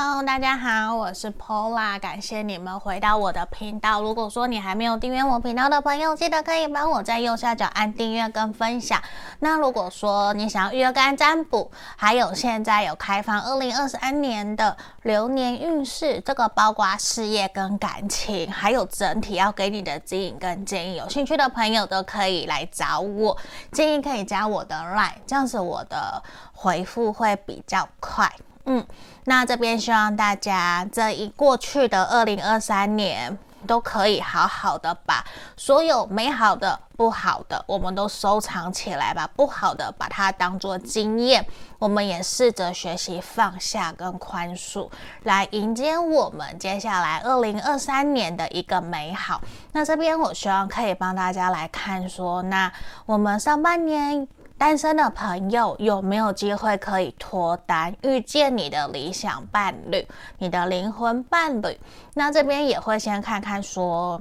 Hello，大家好，我是 Paula，感谢你们回到我的频道。如果说你还没有订阅我频道的朋友，记得可以帮我在右下角按订阅跟分享。那如果说你想要预约个案占卜，还有现在有开放二零二三年的流年运势，这个包括事业跟感情，还有整体要给你的指引跟建议，有兴趣的朋友都可以来找我。建议可以加我的 Line，这样子我的回复会比较快。嗯，那这边希望大家这一过去的二零二三年都可以好好的把所有美好的、不好的，我们都收藏起来吧。不好的把它当做经验，我们也试着学习放下跟宽恕，来迎接我们接下来二零二三年的一个美好。那这边我希望可以帮大家来看说，那我们上半年。单身的朋友有没有机会可以脱单，遇见你的理想伴侣，你的灵魂伴侣？那这边也会先看看说。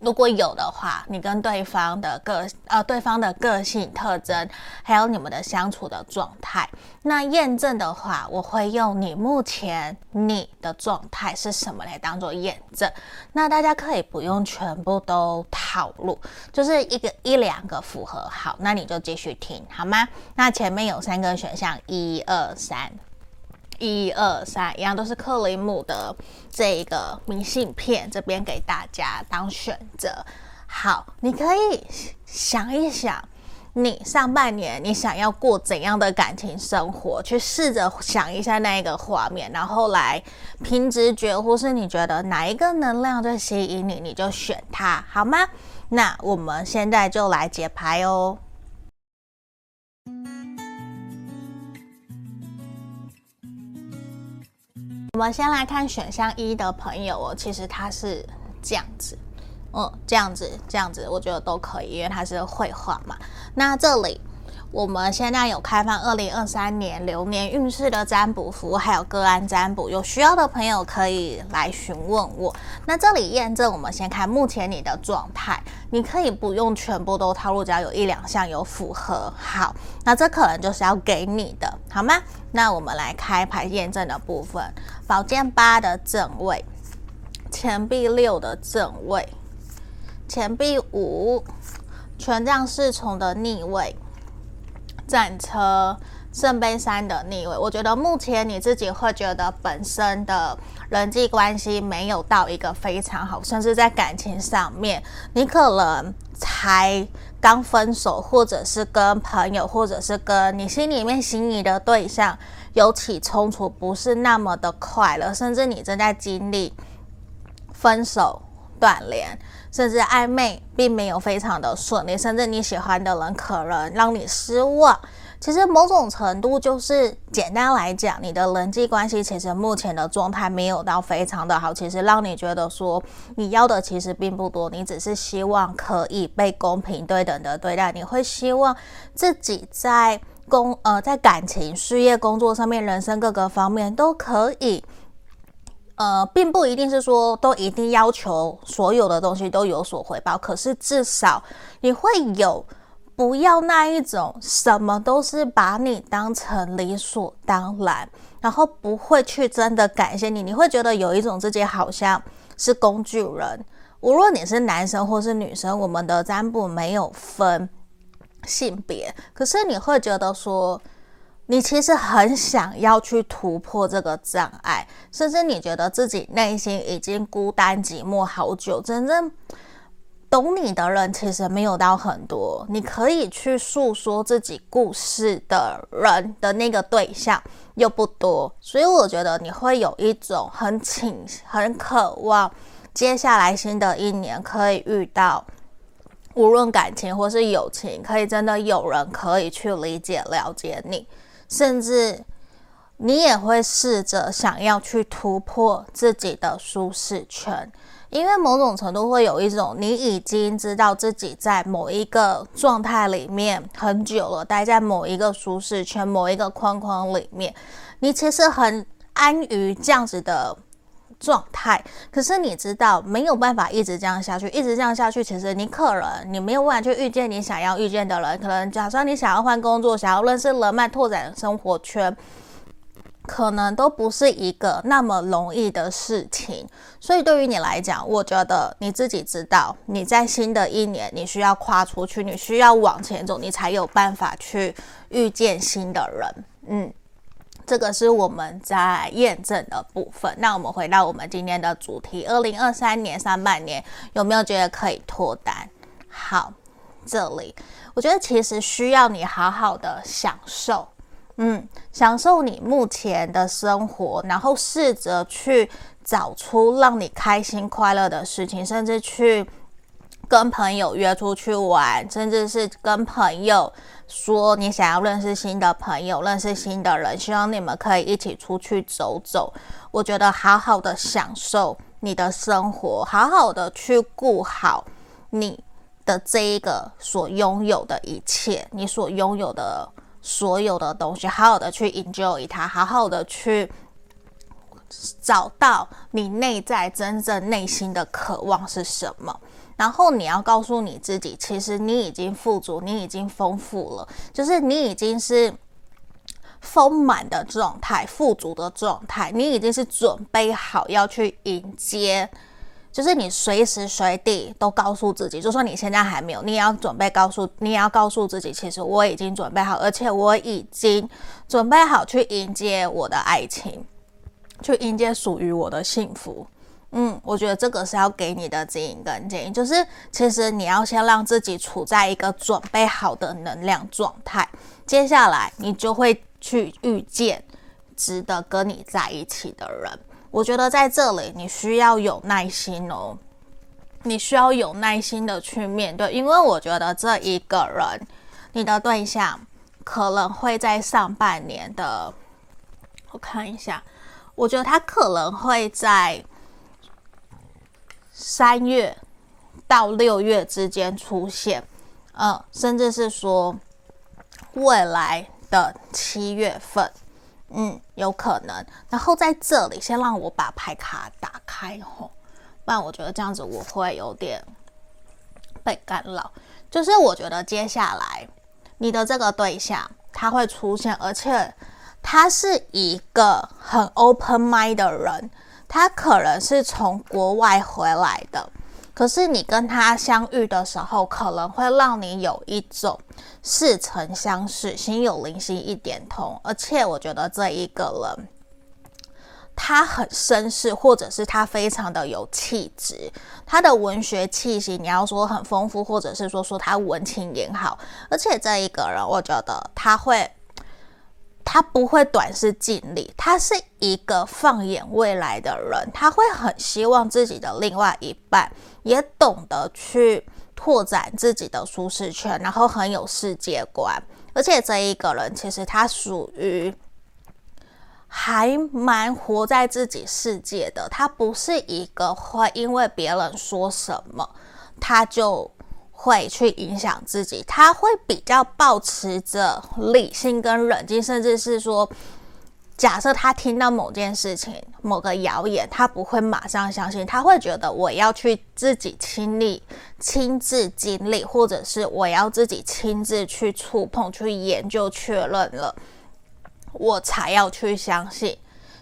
如果有的话，你跟对方的个呃，对方的个性特征，还有你们的相处的状态，那验证的话，我会用你目前你的状态是什么来当做验证。那大家可以不用全部都套路，就是一个一两个符合好，那你就继续听好吗？那前面有三个选项，一二三。一二三，一样都是克里姆的这一个明信片，这边给大家当选择。好，你可以想一想，你上半年你想要过怎样的感情生活？去试着想一下那一个画面，然后来凭直觉，或是你觉得哪一个能量最吸引你，你就选它，好吗？那我们现在就来解牌哦。我们先来看选项一的朋友哦，其实他是这样子，嗯，这样子，这样子，我觉得都可以，因为他是绘画嘛。那这里我们现在有开放二零二三年流年运势的占卜服务，还有个案占卜，有需要的朋友可以来询问我。那这里验证，我们先看目前你的状态，你可以不用全部都套路，只要有一两项有符合。好，那这可能就是要给你的，好吗？那我们来开牌验证的部分，宝剑八的正位，钱币六的正位，钱币五，权杖侍从的逆位，战车，圣杯三的逆位。我觉得目前你自己会觉得本身的人际关系没有到一个非常好，甚至在感情上面，你可能才。刚分手，或者是跟朋友，或者是跟你心里面心仪的对象有起冲突，不是那么的快乐，甚至你正在经历分手、断联，甚至暧昧，并没有非常的顺利，甚至你喜欢的人可能让你失望。其实某种程度就是简单来讲，你的人际关系其实目前的状态没有到非常的好。其实让你觉得说你要的其实并不多，你只是希望可以被公平对等的对待。你会希望自己在工呃在感情、事业、工作上面，人生各个方面都可以，呃，并不一定是说都一定要求所有的东西都有所回报，可是至少你会有。不要那一种什么都是把你当成理所当然，然后不会去真的感谢你，你会觉得有一种自己好像是工具人。无论你是男生或是女生，我们的占卜没有分性别，可是你会觉得说，你其实很想要去突破这个障碍，甚至你觉得自己内心已经孤单寂寞好久，真正。懂你的人其实没有到很多，你可以去诉说自己故事的人的那个对象又不多，所以我觉得你会有一种很请、很渴望接下来新的一年可以遇到，无论感情或是友情，可以真的有人可以去理解、了解你，甚至你也会试着想要去突破自己的舒适圈。因为某种程度会有一种，你已经知道自己在某一个状态里面很久了，待在某一个舒适圈、某一个框框里面，你其实很安于这样子的状态。可是你知道没有办法一直这样下去，一直这样下去，其实你可能你没有办法去遇见你想要遇见的人。可能假设你想要换工作，想要认识人脉，拓展生活圈。可能都不是一个那么容易的事情。所以对于你来讲，我觉得你自己知道，你在新的一年，你需要跨出去，你需要往前走，你才有办法去遇见新的人。嗯。这个是我们在验证的部分。那我们回到我们今天的主题：二零二三年上半年有没有觉得可以脱单？好，这里我觉得其实需要你好好的享受，嗯，享受你目前的生活，然后试着去找出让你开心快乐的事情，甚至去跟朋友约出去玩，甚至是跟朋友。说你想要认识新的朋友，认识新的人，希望你们可以一起出去走走。我觉得好好的享受你的生活，好好的去顾好你的这一个所拥有的一切，你所拥有的所有的东西，好好的去 enjoy 它，好好的去找到你内在真正内心的渴望是什么。然后你要告诉你自己，其实你已经富足，你已经丰富了，就是你已经是丰满的状态，富足的状态，你已经是准备好要去迎接，就是你随时随地都告诉自己，就算你现在还没有，你也要准备告诉，你也要告诉自己，其实我已经准备好，而且我已经准备好去迎接我的爱情，去迎接属于我的幸福。嗯，我觉得这个是要给你的指引跟建议，就是其实你要先让自己处在一个准备好的能量状态，接下来你就会去遇见值得跟你在一起的人。我觉得在这里你需要有耐心哦，你需要有耐心的去面对，因为我觉得这一个人，你的对象可能会在上半年的，我看一下，我觉得他可能会在。三月到六月之间出现，嗯，甚至是说未来的七月份，嗯，有可能。然后在这里，先让我把牌卡打开吼，不然我觉得这样子我会有点被干扰。就是我觉得接下来你的这个对象他会出现，而且他是一个很 open mind 的人。他可能是从国外回来的，可是你跟他相遇的时候，可能会让你有一种似曾相识、心有灵犀一点通。而且我觉得这一个人，他很绅士，或者是他非常的有气质，他的文学气息，你要说很丰富，或者是说说他文青也好。而且这一个人，我觉得他会。他不会短视近利，他是一个放眼未来的人，他会很希望自己的另外一半也懂得去拓展自己的舒适圈，然后很有世界观。而且这一个人其实他属于还蛮活在自己世界的，他不是一个会因为别人说什么他就。会去影响自己，他会比较保持着理性跟冷静，甚至是说，假设他听到某件事情、某个谣言，他不会马上相信，他会觉得我要去自己亲历、亲自经历，或者是我要自己亲自去触碰、去研究、确认了，我才要去相信。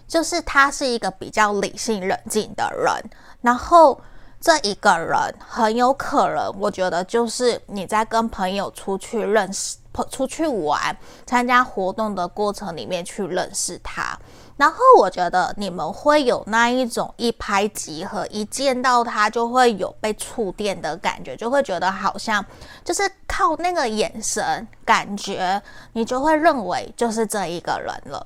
就是他是一个比较理性、冷静的人，然后。这一个人很有可能，我觉得就是你在跟朋友出去认识、出去玩、参加活动的过程里面去认识他，然后我觉得你们会有那一种一拍即合，一见到他就会有被触电的感觉，就会觉得好像就是靠那个眼神感觉，你就会认为就是这一个人了。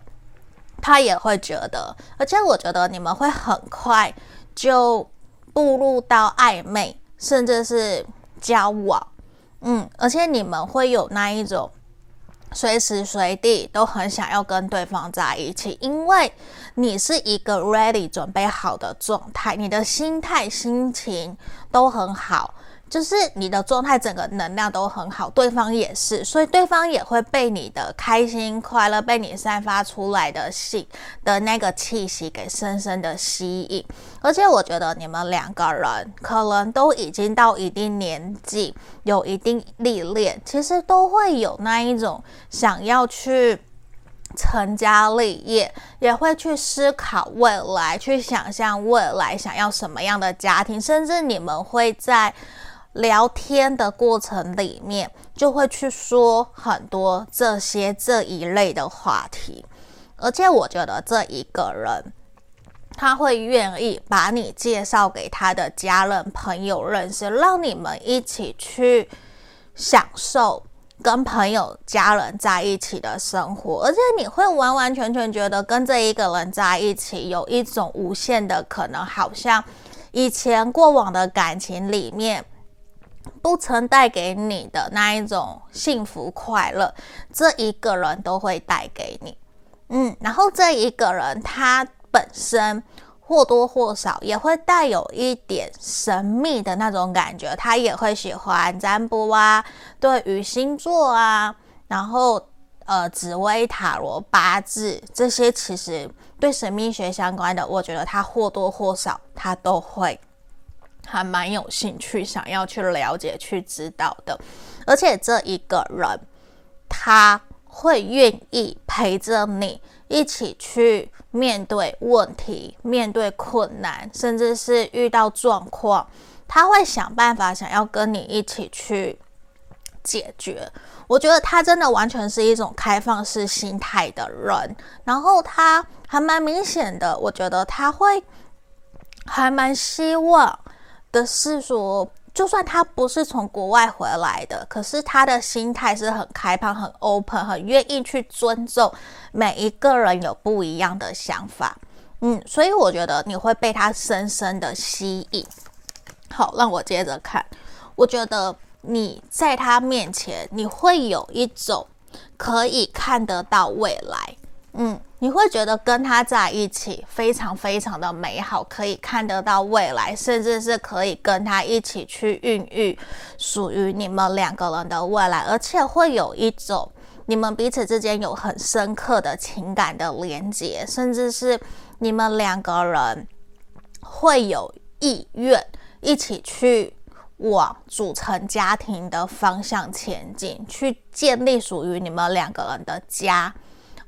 他也会觉得，而且我觉得你们会很快就。步入到暧昧，甚至是交往，嗯，而且你们会有那一种随时随地都很想要跟对方在一起，因为你是一个 ready 准备好的状态，你的心态、心情都很好。就是你的状态，整个能量都很好，对方也是，所以对方也会被你的开心、快乐，被你散发出来的性的那个气息给深深的吸引。而且我觉得你们两个人可能都已经到一定年纪，有一定历练，其实都会有那一种想要去成家立业，也会去思考未来，去想象未来想要什么样的家庭，甚至你们会在聊天的过程里面，就会去说很多这些这一类的话题。而且我觉得这一个人，他会愿意把你介绍给他的家人朋友认识，让你们一起去享受。跟朋友、家人在一起的生活，而且你会完完全全觉得跟这一个人在一起有一种无限的可能，好像以前过往的感情里面不曾带给你的那一种幸福快乐，这一个人都会带给你。嗯，然后这一个人他本身。或多或少也会带有一点神秘的那种感觉，他也会喜欢占卜啊，对于星座啊，然后呃紫微塔罗八字这些，其实对神秘学相关的，我觉得他或多或少他都会还蛮有兴趣，想要去了解、去知道的。而且这一个人他会愿意陪着你一起去。面对问题，面对困难，甚至是遇到状况，他会想办法，想要跟你一起去解决。我觉得他真的完全是一种开放式心态的人，然后他还蛮明显的，我觉得他会还蛮希望的是说。就算他不是从国外回来的，可是他的心态是很开放、很 open、很愿意去尊重每一个人有不一样的想法。嗯，所以我觉得你会被他深深的吸引。好，让我接着看。我觉得你在他面前，你会有一种可以看得到未来。嗯。你会觉得跟他在一起非常非常的美好，可以看得到未来，甚至是可以跟他一起去孕育属于你们两个人的未来，而且会有一种你们彼此之间有很深刻的情感的连接，甚至是你们两个人会有意愿一起去往组成家庭的方向前进，去建立属于你们两个人的家。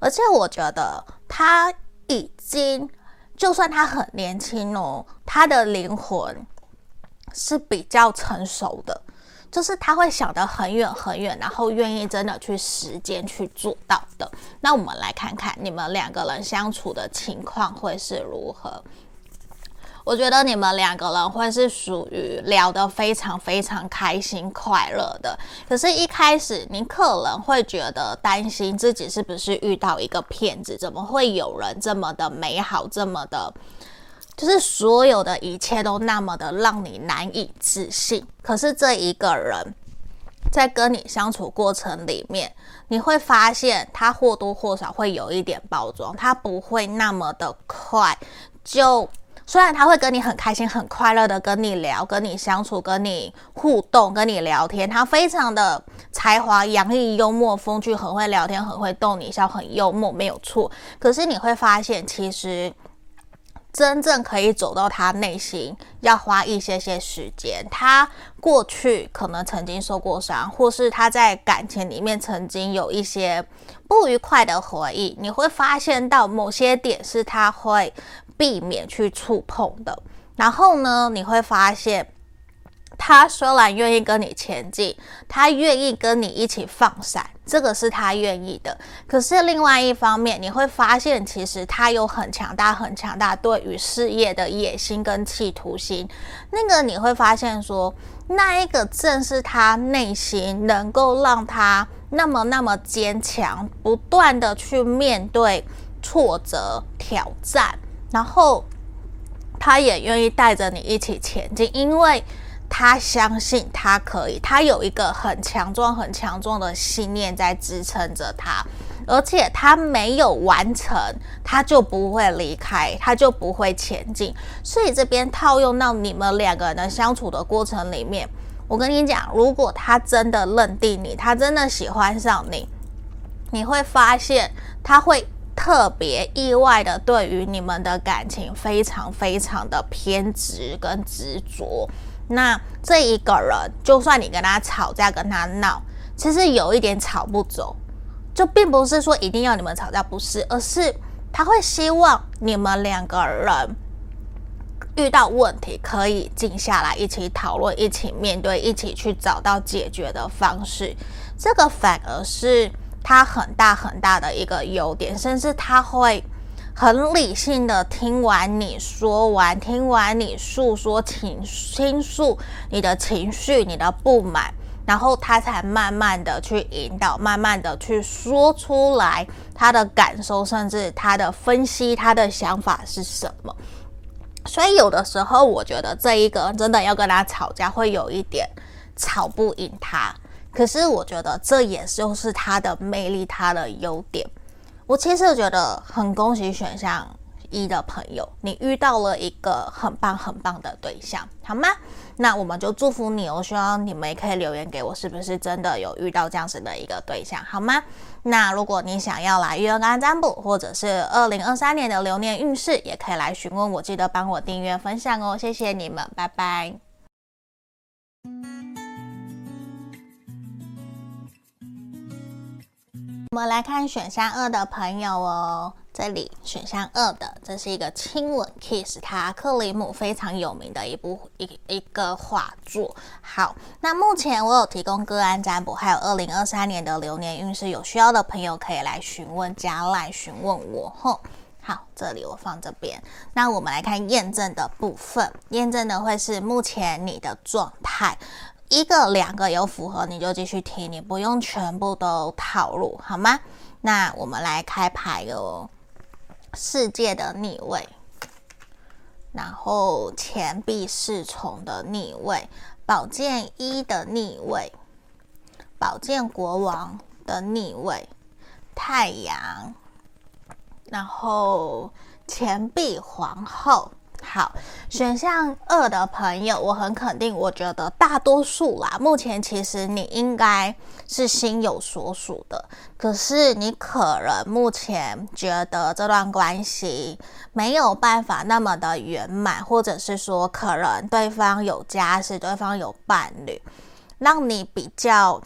而且我觉得他已经，就算他很年轻哦，他的灵魂是比较成熟的，就是他会想得很远很远，然后愿意真的去实践去做到的。那我们来看看你们两个人相处的情况会是如何。我觉得你们两个人会是属于聊得非常非常开心快乐的，可是，一开始你可能会觉得担心自己是不是遇到一个骗子，怎么会有人这么的美好，这么的，就是所有的一切都那么的让你难以置信。可是这一个人，在跟你相处过程里面，你会发现他或多或少会有一点包装，他不会那么的快就。虽然他会跟你很开心、很快乐的跟你聊、跟你相处、跟你互动、跟你聊天，他非常的才华洋溢、幽默风趣，很会聊天，很会逗你笑，很幽默，没有错。可是你会发现，其实真正可以走到他内心，要花一些些时间。他过去可能曾经受过伤，或是他在感情里面曾经有一些不愉快的回忆。你会发现到某些点是他会。避免去触碰的，然后呢，你会发现，他虽然愿意跟你前进，他愿意跟你一起放闪，这个是他愿意的。可是另外一方面，你会发现，其实他有很强大、很强大对于事业的野心跟企图心。那个你会发现说，那一个正是他内心能够让他那么那么坚强，不断的去面对挫折、挑战。然后，他也愿意带着你一起前进，因为他相信他可以，他有一个很强壮、很强壮的信念在支撑着他，而且他没有完成，他就不会离开，他就不会前进。所以这边套用到你们两个人的相处的过程里面，我跟你讲，如果他真的认定你，他真的喜欢上你，你会发现他会。特别意外的，对于你们的感情非常非常的偏执跟执着。那这一个人，就算你跟他吵架、跟他闹，其实有一点吵不走，就并不是说一定要你们吵架，不是，而是他会希望你们两个人遇到问题可以静下来，一起讨论，一起面对，一起去找到解决的方式。这个反而是他很大很大的一个优点，甚至他会很理性的听完你说完，听完你诉说情倾诉你的情绪、你的不满，然后他才慢慢的去引导，慢慢的去说出来他的感受，甚至他的分析，他的想法是什么。所以有的时候，我觉得这一个真的要跟他吵架，会有一点吵不赢他。可是我觉得这也就是他的魅力，他的优点。我其实觉得很恭喜选项一的朋友，你遇到了一个很棒很棒的对象，好吗？那我们就祝福你，我希望你们也可以留言给我，是不是真的有遇到这样子的一个对象，好吗？那如果你想要来月干占卜，或者是二零二三年的流年运势，也可以来询问我，记得帮我订阅分享哦，谢谢你们，拜拜。我们来看选项二的朋友哦，这里选项二的，这是一个亲吻 kiss，它克里姆非常有名的一部一一个画作。好，那目前我有提供个案占卜，还有二零二三年的流年运势，有需要的朋友可以来询问加来询问我。吼，好，这里我放这边。那我们来看验证的部分，验证的会是目前你的状态。一个两个有符合，你就继续听，你不用全部都套路，好吗？那我们来开牌哦。世界的逆位，然后钱币侍从的逆位，宝剑一的逆位，宝剑国王的逆位，太阳，然后钱币皇后。好，选项二的朋友，我很肯定，我觉得大多数啦，目前其实你应该是心有所属的，可是你可能目前觉得这段关系没有办法那么的圆满，或者是说可能对方有家室，对方有伴侣，让你比较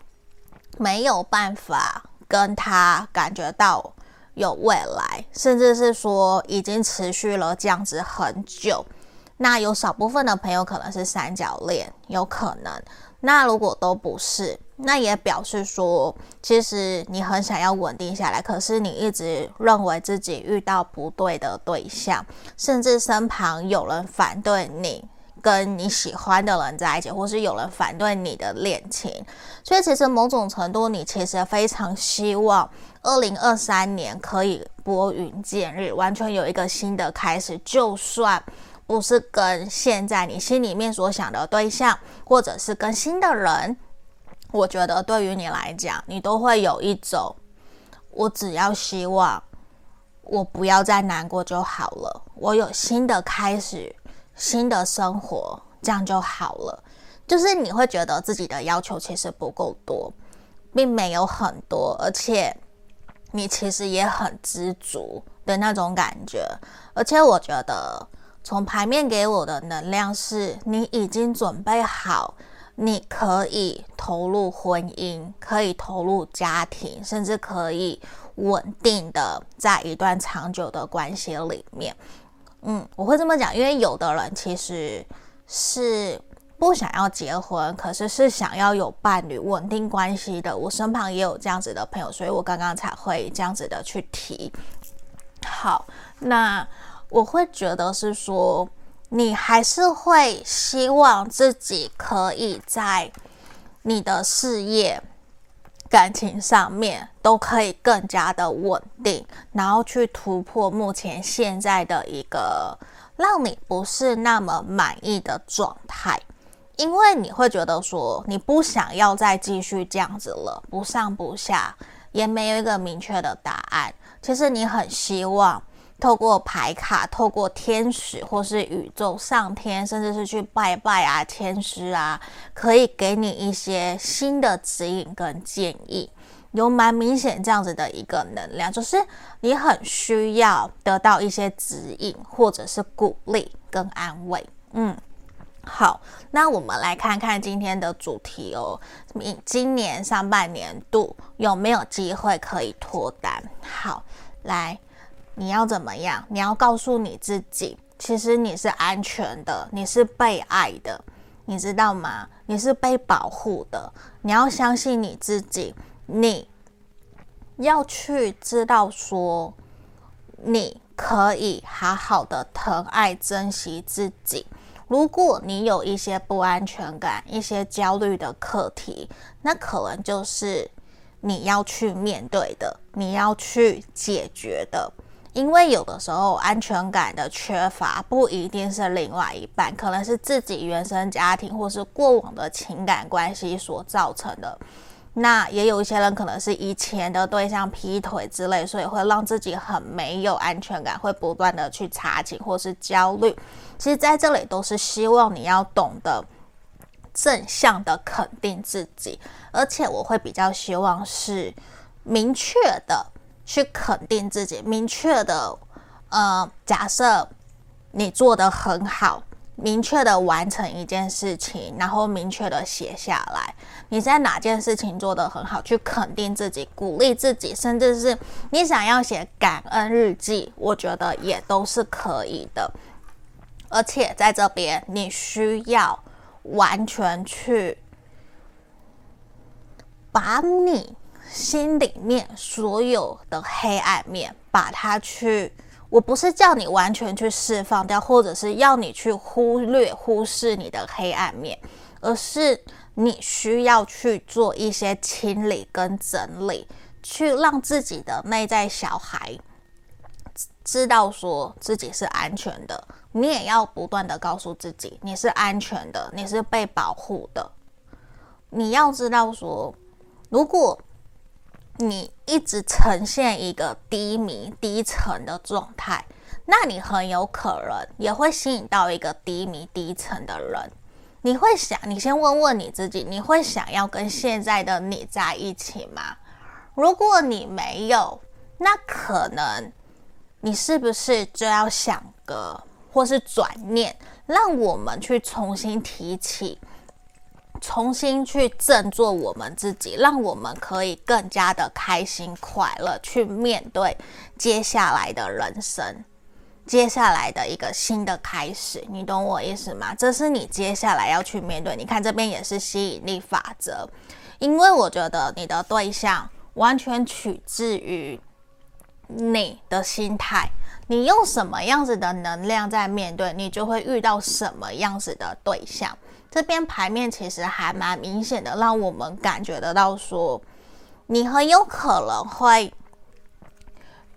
没有办法跟他感觉到。有未来，甚至是说已经持续了这样子很久。那有少部分的朋友可能是三角恋，有可能。那如果都不是，那也表示说，其实你很想要稳定下来，可是你一直认为自己遇到不对的对象，甚至身旁有人反对你跟你喜欢的人在一起，或是有人反对你的恋情。所以其实某种程度，你其实非常希望。二零二三年可以拨云见日，完全有一个新的开始。就算不是跟现在你心里面所想的对象，或者是跟新的人，我觉得对于你来讲，你都会有一种，我只要希望我不要再难过就好了，我有新的开始，新的生活，这样就好了。就是你会觉得自己的要求其实不够多，并没有很多，而且。你其实也很知足的那种感觉，而且我觉得从牌面给我的能量是，你已经准备好，你可以投入婚姻，可以投入家庭，甚至可以稳定的在一段长久的关系里面。嗯，我会这么讲，因为有的人其实是。不想要结婚，可是是想要有伴侣、稳定关系的。我身旁也有这样子的朋友，所以我刚刚才会这样子的去提。好，那我会觉得是说，你还是会希望自己可以在你的事业、感情上面都可以更加的稳定，然后去突破目前现在的一个让你不是那么满意的状态。因为你会觉得说，你不想要再继续这样子了，不上不下，也没有一个明确的答案。其实你很希望透过牌卡，透过天使或是宇宙上天，甚至是去拜拜啊，天师啊，可以给你一些新的指引跟建议。有蛮明显这样子的一个能量，就是你很需要得到一些指引，或者是鼓励跟安慰。嗯。好，那我们来看看今天的主题哦。你今年上半年度有没有机会可以脱单？好，来，你要怎么样？你要告诉你自己，其实你是安全的，你是被爱的，你知道吗？你是被保护的。你要相信你自己，你要去知道说，你可以好好的疼爱、珍惜自己。如果你有一些不安全感、一些焦虑的课题，那可能就是你要去面对的，你要去解决的。因为有的时候安全感的缺乏不一定是另外一半，可能是自己原生家庭或是过往的情感关系所造成的。那也有一些人可能是以前的对象劈腿之类，所以会让自己很没有安全感，会不断的去查寝或是焦虑。其实在这里都是希望你要懂得正向的肯定自己，而且我会比较希望是明确的去肯定自己，明确的，呃，假设你做的很好。明确的完成一件事情，然后明确的写下来，你在哪件事情做的很好，去肯定自己，鼓励自己，甚至是你想要写感恩日记，我觉得也都是可以的。而且在这边，你需要完全去把你心里面所有的黑暗面，把它去。我不是叫你完全去释放掉，或者是要你去忽略、忽视你的黑暗面，而是你需要去做一些清理跟整理，去让自己的内在小孩知道说自己是安全的。你也要不断的告诉自己，你是安全的，你是被保护的。你要知道说，如果你一直呈现一个低迷、低沉的状态，那你很有可能也会吸引到一个低迷、低沉的人。你会想，你先问问你自己，你会想要跟现在的你在一起吗？如果你没有，那可能你是不是就要想个，或是转念，让我们去重新提起。重新去振作我们自己，让我们可以更加的开心快乐，去面对接下来的人生，接下来的一个新的开始。你懂我意思吗？这是你接下来要去面对。你看这边也是吸引力法则，因为我觉得你的对象完全取自于你的心态，你用什么样子的能量在面对，你就会遇到什么样子的对象。这边牌面其实还蛮明显的，让我们感觉得到说，你很有可能会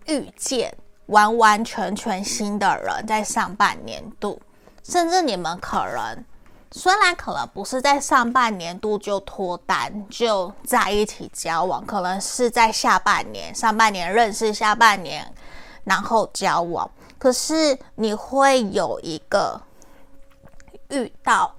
遇见完完全全新的人，在上半年度，甚至你们可能虽然可能不是在上半年度就脱单，就在一起交往，可能是在下半年，上半年认识，下半年然后交往，可是你会有一个遇到。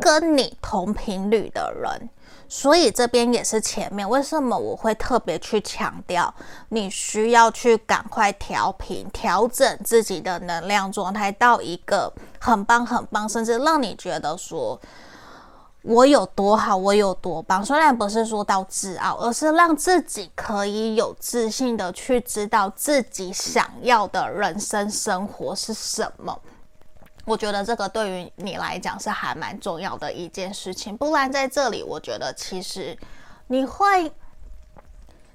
跟你同频率的人，所以这边也是前面为什么我会特别去强调，你需要去赶快调频、调整自己的能量状态到一个很棒、很棒，甚至让你觉得说我有多好，我有多棒。虽然不是说到自傲，而是让自己可以有自信的去知道自己想要的人生生活是什么。我觉得这个对于你来讲是还蛮重要的一件事情，不然在这里，我觉得其实你会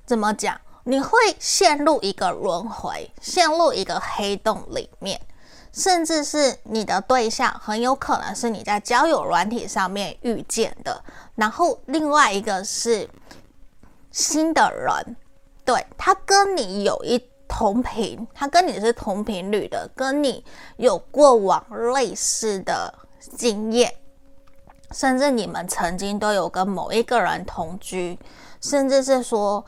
怎么讲？你会陷入一个轮回，陷入一个黑洞里面，甚至是你的对象很有可能是你在交友软体上面遇见的，然后另外一个是新的人，对，他跟你有一。同频，他跟你是同频率的，跟你有过往类似的经验，甚至你们曾经都有跟某一个人同居，甚至是说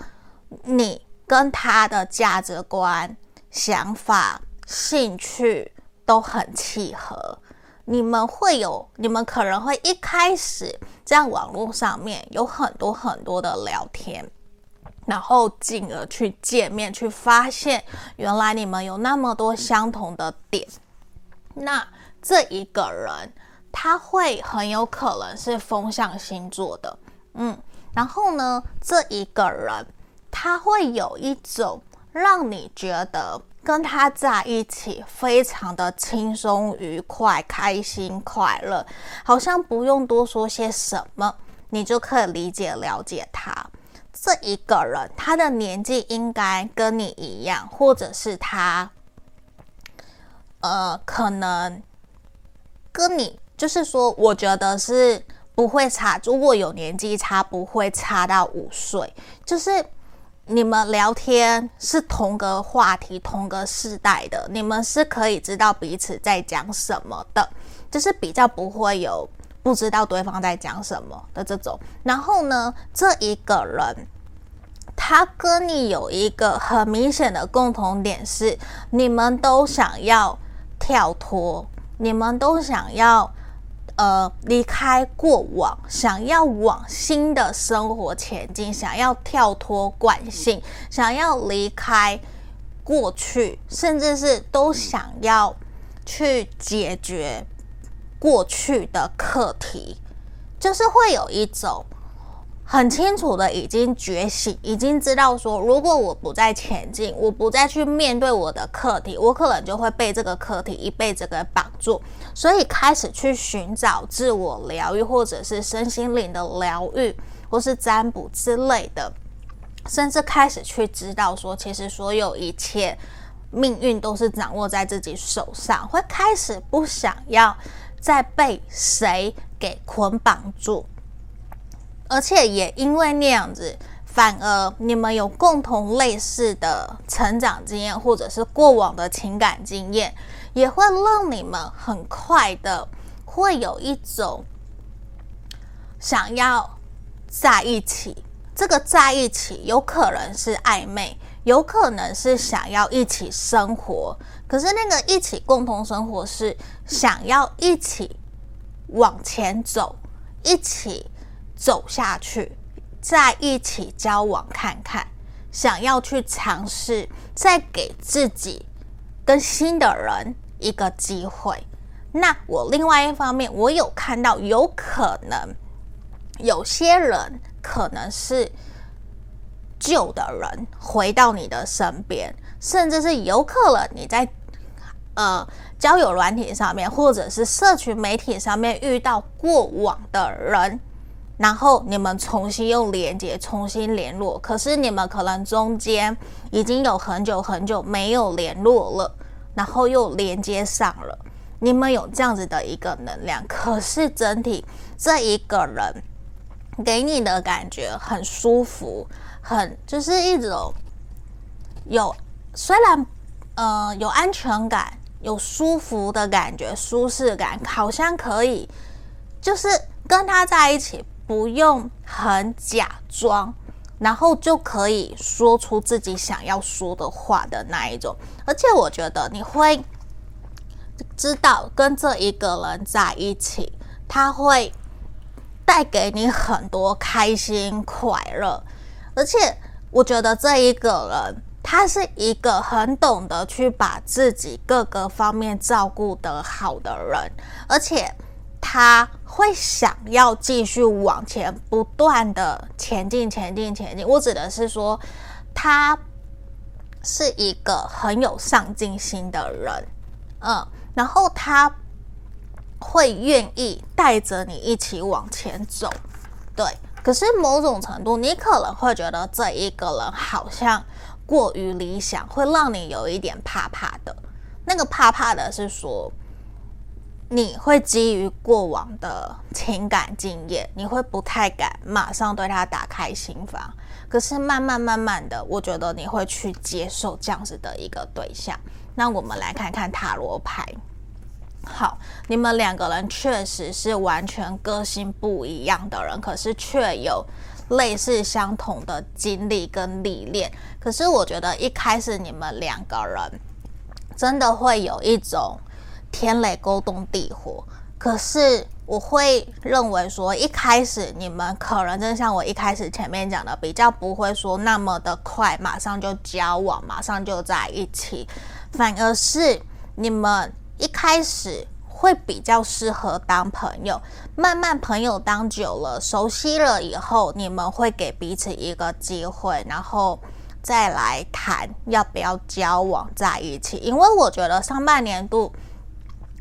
你跟他的价值观、想法、兴趣都很契合，你们会有，你们可能会一开始在网络上面有很多很多的聊天。然后进而去见面，去发现原来你们有那么多相同的点。那这一个人他会很有可能是风象星座的，嗯，然后呢，这一个人他会有一种让你觉得跟他在一起非常的轻松、愉快、开心、快乐，好像不用多说些什么，你就可以理解了解他。这一个人他的年纪应该跟你一样，或者是他，呃，可能跟你。就是说，我觉得是不会差。如果有年纪差，不会差到五岁。就是你们聊天是同个话题、同个世代的，你们是可以知道彼此在讲什么的。就是比较不会有不知道对方在讲什么的这种。然后呢，这一个人他跟你有一个很明显的共同点是，你们都想要跳脱，你们都想要。呃，离开过往，想要往新的生活前进，想要跳脱惯性，想要离开过去，甚至是都想要去解决过去的课题，就是会有一种。很清楚的，已经觉醒，已经知道说，如果我不再前进，我不再去面对我的课题，我可能就会被这个课题一辈子给绑住。所以开始去寻找自我疗愈，或者是身心灵的疗愈，或是占卜之类的，甚至开始去知道说，其实所有一切命运都是掌握在自己手上，会开始不想要在被谁给捆绑住。而且也因为那样子，反而你们有共同类似的成长经验，或者是过往的情感经验，也会让你们很快的会有一种想要在一起。这个在一起有可能是暧昧，有可能是想要一起生活。可是那个一起共同生活是想要一起往前走，一起。走下去，在一起交往看看，想要去尝试，再给自己跟新的人一个机会。那我另外一方面，我有看到有可能有些人可能是旧的人回到你的身边，甚至是有可能你在呃交友软体上面，或者是社群媒体上面遇到过往的人。然后你们重新又连接，重新联络，可是你们可能中间已经有很久很久没有联络了，然后又连接上了，你们有这样子的一个能量，可是整体这一个人给你的感觉很舒服，很就是一种有虽然呃有安全感、有舒服的感觉、舒适感，好像可以就是跟他在一起。不用很假装，然后就可以说出自己想要说的话的那一种。而且我觉得你会知道跟这一个人在一起，他会带给你很多开心快乐。而且我觉得这一个人，他是一个很懂得去把自己各个方面照顾得好的人，而且。他会想要继续往前，不断的前进，前进，前进。我指的是说，他是一个很有上进心的人，嗯，然后他会愿意带着你一起往前走，对。可是某种程度，你可能会觉得这一个人好像过于理想，会让你有一点怕怕的。那个怕怕的是说。你会基于过往的情感经验，你会不太敢马上对他打开心房。可是慢慢慢慢的，我觉得你会去接受这样子的一个对象。那我们来看看塔罗牌。好，你们两个人确实是完全个性不一样的人，可是却有类似相同的经历跟历练。可是我觉得一开始你们两个人真的会有一种。天雷勾动地火，可是我会认为说，一开始你们可能真像我一开始前面讲的，比较不会说那么的快，马上就交往，马上就在一起，反而是你们一开始会比较适合当朋友。慢慢朋友当久了，熟悉了以后，你们会给彼此一个机会，然后再来谈要不要交往在一起。因为我觉得上半年度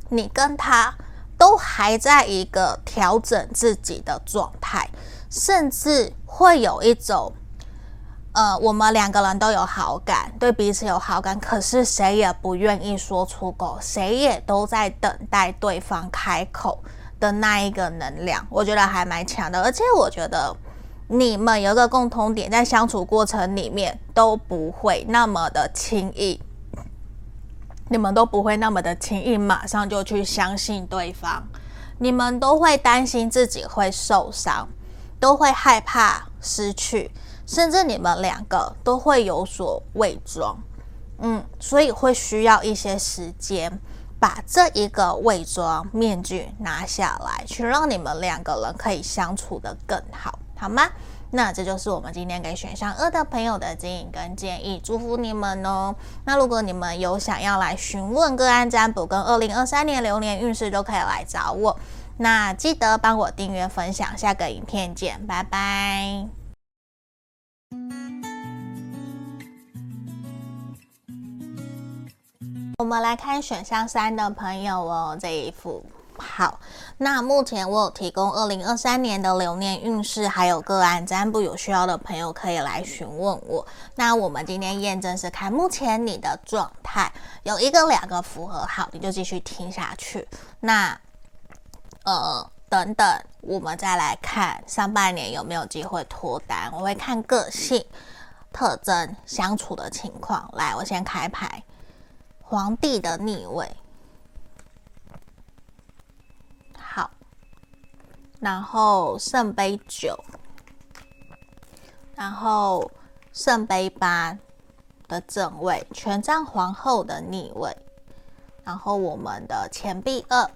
你跟他都还在一个调整自己的状态，甚至会有一种。呃，我们两个人都有好感，对彼此有好感，可是谁也不愿意说出口，谁也都在等待对方开口的那一个能量，我觉得还蛮强的。而且我觉得你们有一个共同点，在相处过程里面都不会那么的轻易，你们都不会那么的轻易，马上就去相信对方，你们都会担心自己会受伤，都会害怕失去。甚至你们两个都会有所伪装，嗯，所以会需要一些时间把这一个伪装面具拿下来，去让你们两个人可以相处得更好，好吗？那这就是我们今天给选项二的朋友的指引跟建议，祝福你们哦。那如果你们有想要来询问个案占卜跟二零二三年流年运势，都可以来找我。那记得帮我订阅分享，下个影片见，拜拜。我们来看选项三的朋友哦，这一幅好。那目前我有提供二零二三年的流年运势，还有个案占卜，有需要的朋友可以来询问我。那我们今天验证是看目前你的状态，有一个两个符合，好，你就继续听下去。那呃。等等，我们再来看上半年有没有机会脱单。我会看个性特征、相处的情况。来，我先开牌，皇帝的逆位，好，然后圣杯九，然后圣杯八的正位，权杖皇后的逆位，然后我们的钱币二。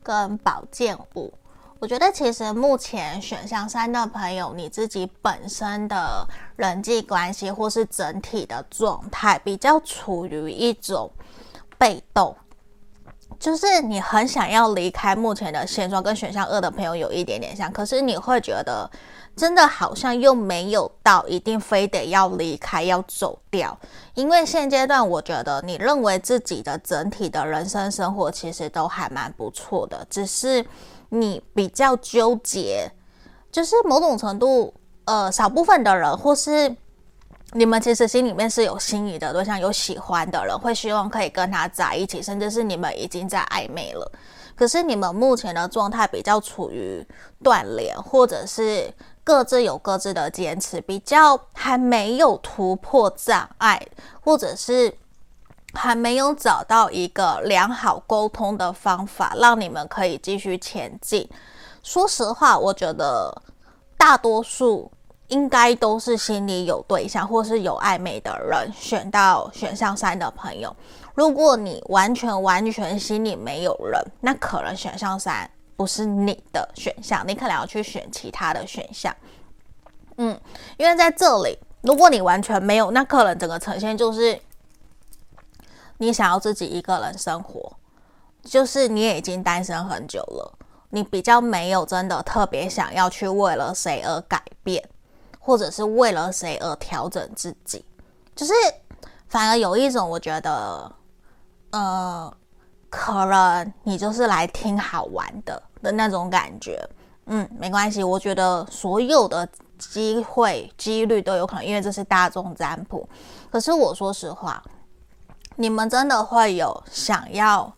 跟宝剑五，我觉得其实目前选项三的朋友，你自己本身的人际关系或是整体的状态，比较处于一种被动，就是你很想要离开目前的现状，跟选项二的朋友有一点点像，可是你会觉得。真的好像又没有到一定非得要离开要走掉，因为现阶段我觉得你认为自己的整体的人生生活其实都还蛮不错的，只是你比较纠结，就是某种程度，呃，少部分的人或是你们其实心里面是有心仪的对象，有喜欢的人，会希望可以跟他在一起，甚至是你们已经在暧昧了，可是你们目前的状态比较处于断联，或者是。各自有各自的坚持，比较还没有突破障碍，或者是还没有找到一个良好沟通的方法，让你们可以继续前进。说实话，我觉得大多数应该都是心里有对象或是有暧昧的人选到选项三的朋友。如果你完全完全心里没有人，那可能选项三。不是你的选项，你可能要去选其他的选项。嗯，因为在这里，如果你完全没有，那可能整个呈现就是你想要自己一个人生活，就是你也已经单身很久了，你比较没有真的特别想要去为了谁而改变，或者是为了谁而调整自己，就是反而有一种我觉得，呃，可能你就是来听好玩的。的那种感觉，嗯，没关系。我觉得所有的机会几率都有可能，因为这是大众占卜。可是我说实话，你们真的会有想要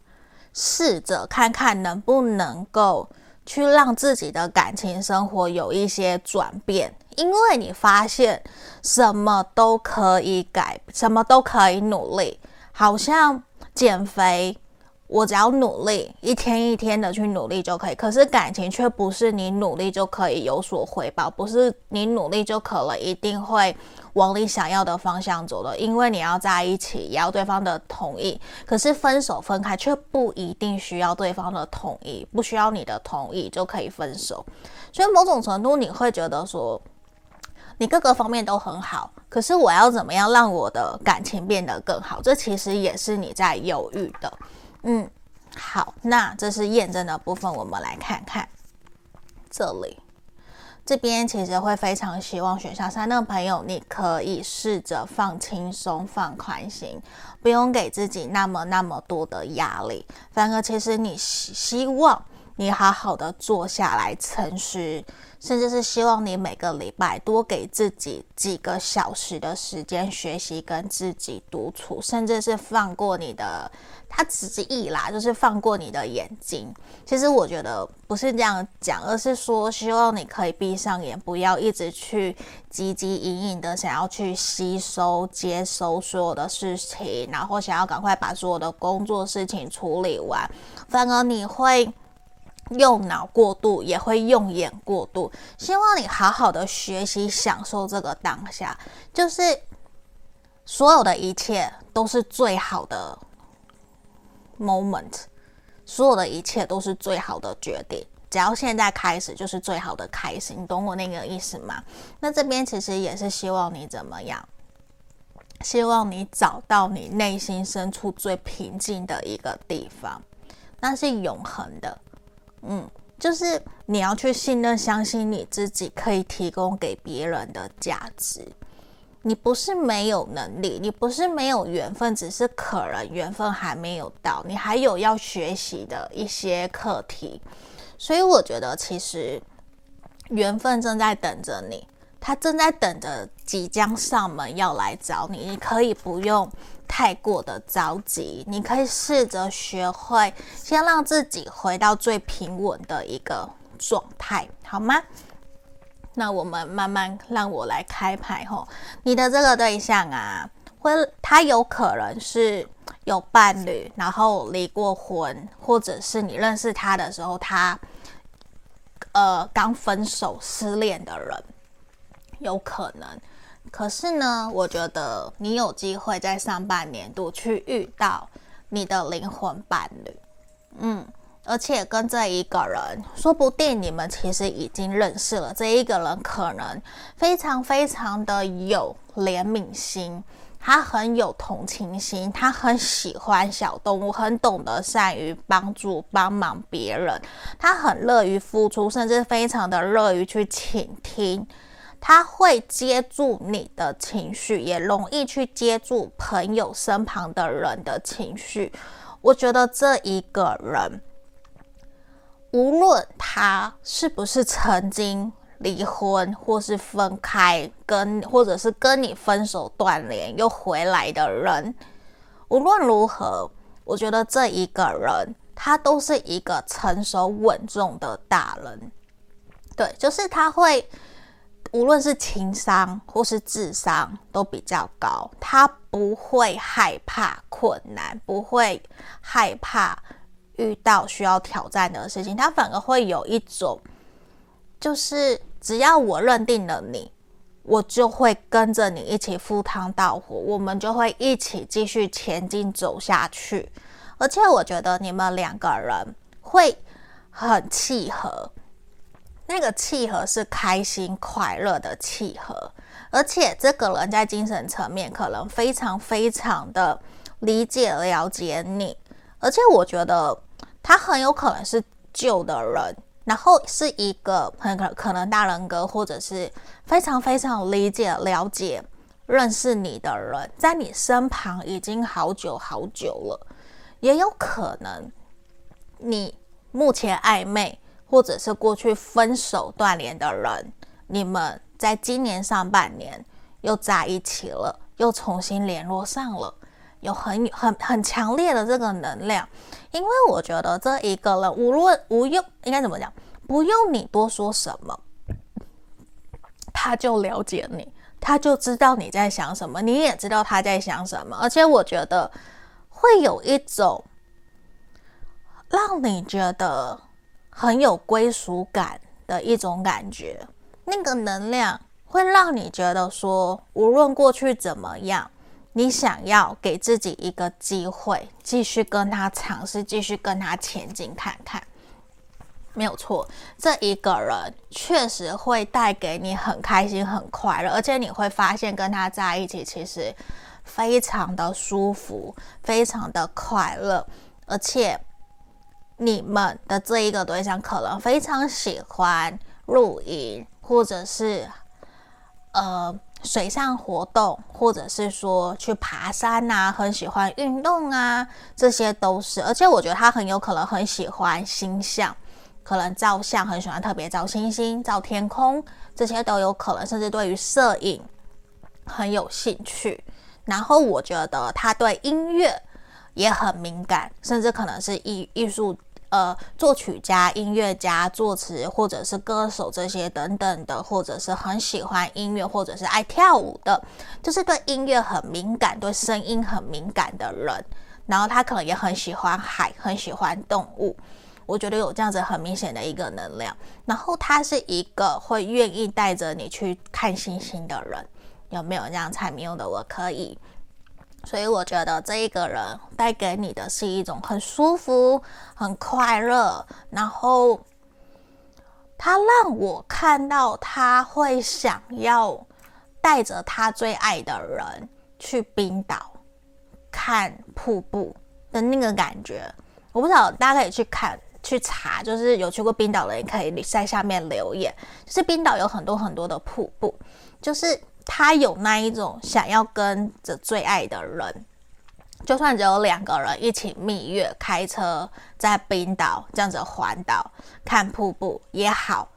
试着看看能不能够去让自己的感情生活有一些转变，因为你发现什么都可以改，什么都可以努力，好像减肥。我只要努力，一天一天的去努力就可以。可是感情却不是你努力就可以有所回报，不是你努力就可能一定会往你想要的方向走的。因为你要在一起，也要对方的同意。可是分手分开却不一定需要对方的同意，不需要你的同意就可以分手。所以某种程度你会觉得说，你各个方面都很好，可是我要怎么样让我的感情变得更好？这其实也是你在犹豫的。嗯，好，那这是验证的部分，我们来看看这里。这边其实会非常希望选项三的朋友，你可以试着放轻松、放宽心，不用给自己那么那么多的压力。反而，其实你希希望你好好的坐下来诚实。甚至是希望你每个礼拜多给自己几个小时的时间学习跟自己独处，甚至是放过你的，他只是意啦，就是放过你的眼睛。其实我觉得不是这样讲，而是说希望你可以闭上眼，不要一直去汲汲营营的想要去吸收、接收所有的事情，然后想要赶快把所有的工作事情处理完，反而你会。用脑过度也会用眼过度，希望你好好的学习，享受这个当下，就是所有的一切都是最好的 moment，所有的一切都是最好的决定，只要现在开始就是最好的开始，你懂我那个意思吗？那这边其实也是希望你怎么样？希望你找到你内心深处最平静的一个地方，那是永恒的。嗯，就是你要去信任、相信你自己可以提供给别人的价值。你不是没有能力，你不是没有缘分，只是可能缘分还没有到，你还有要学习的一些课题。所以我觉得，其实缘分正在等着你，他正在等着即将上门要来找你。你可以不用。太过的着急，你可以试着学会先让自己回到最平稳的一个状态，好吗？那我们慢慢让我来开牌吼。你的这个对象啊，会他有可能是有伴侣，然后离过婚，或者是你认识他的时候，他呃刚分手失恋的人，有可能。可是呢，我觉得你有机会在上半年度去遇到你的灵魂伴侣，嗯，而且跟这一个人，说不定你们其实已经认识了。这一个人可能非常非常的有怜悯心，他很有同情心，他很喜欢小动物，很懂得善于帮助帮忙别人，他很乐于付出，甚至非常的乐于去倾听。他会接住你的情绪，也容易去接住朋友身旁的人的情绪。我觉得这一个人，无论他是不是曾经离婚，或是分开，跟或者是跟你分手断联又回来的人，无论如何，我觉得这一个人，他都是一个成熟稳重的大人。对，就是他会。无论是情商或是智商都比较高，他不会害怕困难，不会害怕遇到需要挑战的事情，他反而会有一种，就是只要我认定了你，我就会跟着你一起赴汤蹈火，我们就会一起继续前进走下去。而且我觉得你们两个人会很契合。那个契合是开心快乐的契合，而且这个人在精神层面可能非常非常的理解了解你，而且我觉得他很有可能是旧的人，然后是一个很可可能大人格，或者是非常非常理解了解认识你的人，在你身旁已经好久好久了，也有可能你目前暧昧。或者是过去分手断联的人，你们在今年上半年又在一起了，又重新联络上了，有很很很强烈的这个能量。因为我觉得这一个人无论无用，应该怎么讲，不用你多说什么，他就了解你，他就知道你在想什么，你也知道他在想什么。而且我觉得会有一种让你觉得。很有归属感的一种感觉，那个能量会让你觉得说，无论过去怎么样，你想要给自己一个机会，继续跟他尝试，继续跟他前进看看，没有错。这一个人确实会带给你很开心、很快乐，而且你会发现跟他在一起其实非常的舒服，非常的快乐，而且。你们的这一个对象可能非常喜欢露营，或者是呃水上活动，或者是说去爬山呐、啊，很喜欢运动啊，这些都是。而且我觉得他很有可能很喜欢星象，可能照相很喜欢特别照星星、照天空，这些都有可能。甚至对于摄影很有兴趣。然后我觉得他对音乐也很敏感，甚至可能是艺艺术。呃，作曲家、音乐家、作词或者是歌手这些等等的，或者是很喜欢音乐，或者是爱跳舞的，就是对音乐很敏感、对声音很敏感的人。然后他可能也很喜欢海，很喜欢动物。我觉得有这样子很明显的一个能量。然后他是一个会愿意带着你去看星星的人。有没有这样猜谜的？我可以。所以我觉得这一个人带给你的是一种很舒服、很快乐，然后他让我看到他会想要带着他最爱的人去冰岛看瀑布的那个感觉。我不知道大家可以去看、去查，就是有去过冰岛的人可以在下面留言。就是冰岛有很多很多的瀑布，就是。他有那一种想要跟着最爱的人，就算只有两个人一起蜜月开车在冰岛这样子环岛看瀑布也好。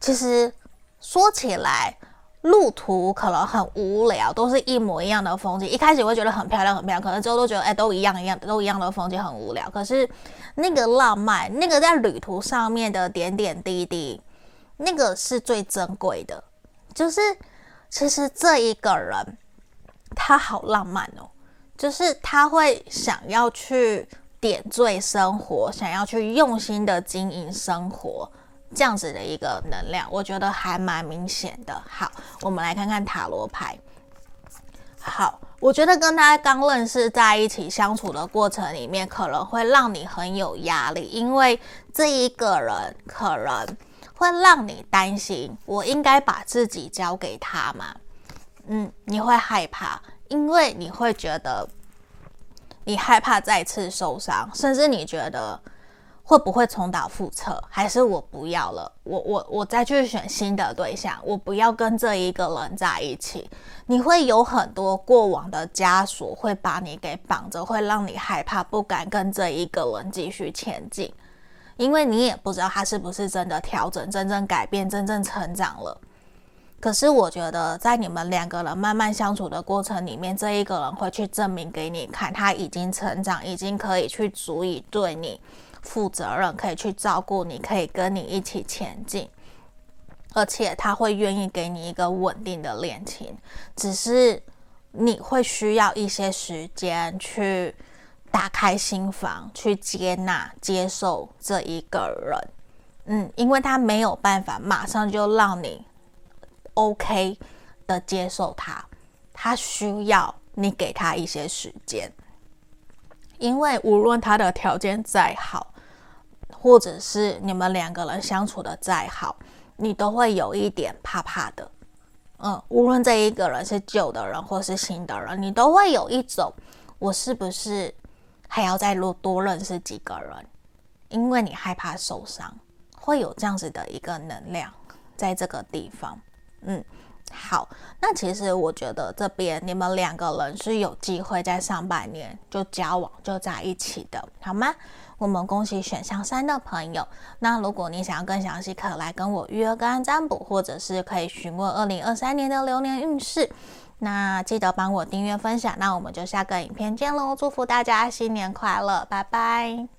其实说起来，路途可能很无聊，都是一模一样的风景。一开始会觉得很漂亮，很漂亮，可能之后都觉得哎，都一样一样，都一样的风景很无聊。可是那个浪漫，那个在旅途上面的点点滴滴，那个是最珍贵的，就是。其实这一个人，他好浪漫哦，就是他会想要去点缀生活，想要去用心的经营生活，这样子的一个能量，我觉得还蛮明显的。好，我们来看看塔罗牌。好，我觉得跟他刚认识在一起相处的过程里面，可能会让你很有压力，因为这一个人可能。会让你担心，我应该把自己交给他吗？嗯，你会害怕，因为你会觉得你害怕再次受伤，甚至你觉得会不会重蹈覆辙？还是我不要了，我我我再去选新的对象，我不要跟这一个人在一起。你会有很多过往的枷锁会把你给绑着，会让你害怕，不敢跟这一个人继续前进。因为你也不知道他是不是真的调整、真正改变、真正成长了。可是我觉得，在你们两个人慢慢相处的过程里面，这一个人会去证明给你看，他已经成长，已经可以去足以对你负责任，可以去照顾你，可以跟你一起前进，而且他会愿意给你一个稳定的恋情。只是你会需要一些时间去。打开心房，去接纳、接受这一个人，嗯，因为他没有办法马上就让你 OK 的接受他，他需要你给他一些时间，因为无论他的条件再好，或者是你们两个人相处的再好，你都会有一点怕怕的，嗯，无论这一个人是旧的人或是新的人，你都会有一种我是不是？还要再多多认识几个人，因为你害怕受伤，会有这样子的一个能量在这个地方。嗯，好，那其实我觉得这边你们两个人是有机会在上半年就交往就在一起的，好吗？我们恭喜选项三的朋友。那如果你想要更详细，可来跟我预约个案占卜，或者是可以询问二零二三年的流年运势。那记得帮我订阅分享，那我们就下个影片见喽！祝福大家新年快乐，拜拜。